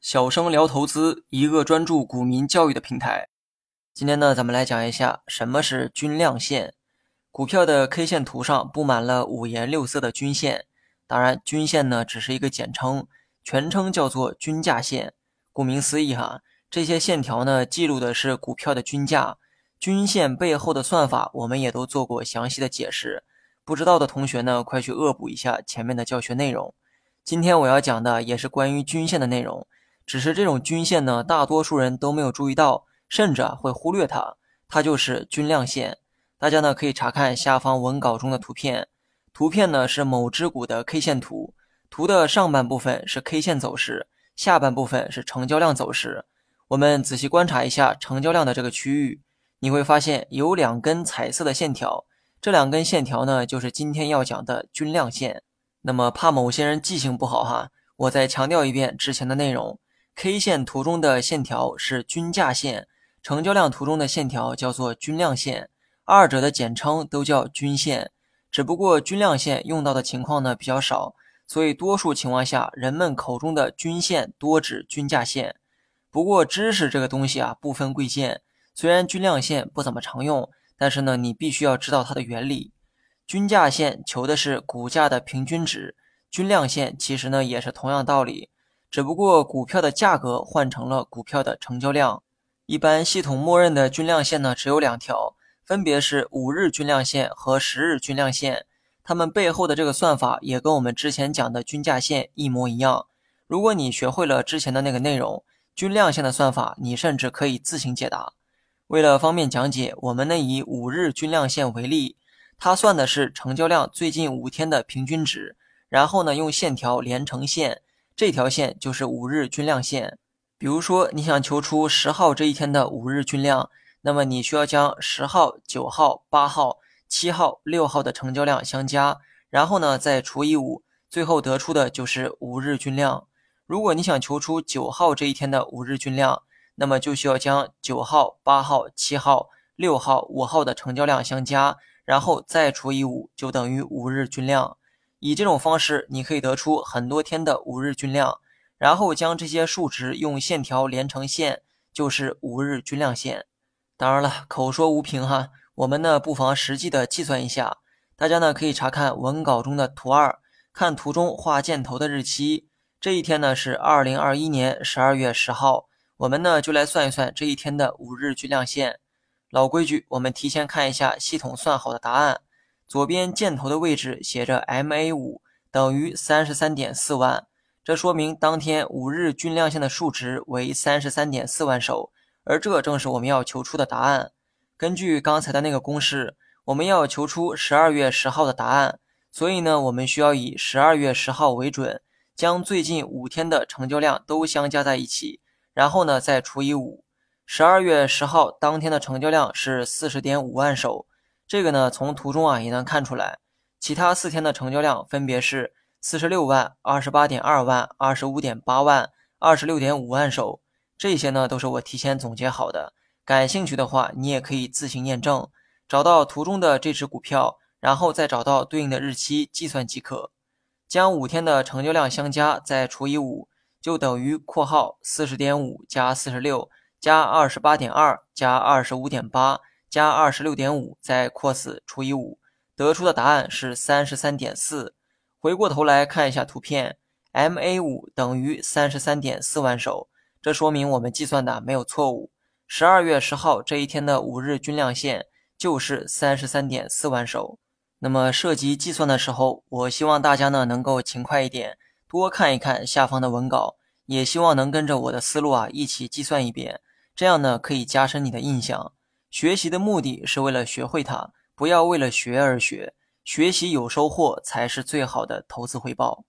小生聊投资，一个专注股民教育的平台。今天呢，咱们来讲一下什么是均量线。股票的 K 线图上布满了五颜六色的均线，当然，均线呢只是一个简称，全称叫做均价线。顾名思义哈，这些线条呢记录的是股票的均价。均线背后的算法，我们也都做过详细的解释。不知道的同学呢，快去恶补一下前面的教学内容。今天我要讲的也是关于均线的内容，只是这种均线呢，大多数人都没有注意到，甚至会忽略它。它就是均量线。大家呢可以查看下方文稿中的图片，图片呢是某只股的 K 线图，图的上半部分是 K 线走势，下半部分是成交量走势。我们仔细观察一下成交量的这个区域，你会发现有两根彩色的线条。这两根线条呢，就是今天要讲的均量线。那么怕某些人记性不好哈，我再强调一遍之前的内容：K 线图中的线条是均价线，成交量图中的线条叫做均量线，二者的简称都叫均线。只不过均量线用到的情况呢比较少，所以多数情况下人们口中的均线多指均价线。不过知识这个东西啊不分贵贱，虽然均量线不怎么常用。但是呢，你必须要知道它的原理。均价线求的是股价的平均值，均量线其实呢也是同样道理，只不过股票的价格换成了股票的成交量。一般系统默认的均量线呢只有两条，分别是五日均量线和十日均量线。它们背后的这个算法也跟我们之前讲的均价线一模一样。如果你学会了之前的那个内容，均量线的算法，你甚至可以自行解答。为了方便讲解，我们呢以五日均量线为例，它算的是成交量最近五天的平均值，然后呢用线条连成线，这条线就是五日均量线。比如说你想求出十号这一天的五日均量，那么你需要将十号、九号、八号、七号、六号的成交量相加，然后呢再除以五，最后得出的就是五日均量。如果你想求出九号这一天的五日均量，那么就需要将九号、八号、七号、六号、五号的成交量相加，然后再除以五，就等于五日均量。以这种方式，你可以得出很多天的五日均量，然后将这些数值用线条连成线，就是五日均量线。当然了，口说无凭哈，我们呢不妨实际的计算一下。大家呢可以查看文稿中的图二，看图中画箭头的日期，这一天呢是二零二一年十二月十号。我们呢就来算一算这一天的五日均量线。老规矩，我们提前看一下系统算好的答案。左边箭头的位置写着 MA 五等于三十三点四万，这说明当天五日均量线的数值为三十三点四万手，而这正是我们要求出的答案。根据刚才的那个公式，我们要求出十二月十号的答案，所以呢，我们需要以十二月十号为准，将最近五天的成交量都相加在一起。然后呢，再除以五。十二月十号当天的成交量是四十点五万手，这个呢从图中啊也能看出来。其他四天的成交量分别是四十六万、二十八点二万、二十五点八万、二十六点五万手。这些呢都是我提前总结好的，感兴趣的话你也可以自行验证，找到图中的这只股票，然后再找到对应的日期计算即可。将五天的成交量相加，再除以五。就等于括号四十点五加四十六加二十八点二加二十五点八加二十六点五再括四除以五，得出的答案是三十三点四。回过头来看一下图片，MA 五等于三十三点四万手，这说明我们计算的没有错误。十二月十号这一天的五日均量线就是三十三点四万手。那么涉及计算的时候，我希望大家呢能够勤快一点。多看一看下方的文稿，也希望能跟着我的思路啊一起计算一遍，这样呢可以加深你的印象。学习的目的是为了学会它，不要为了学而学，学习有收获才是最好的投资回报。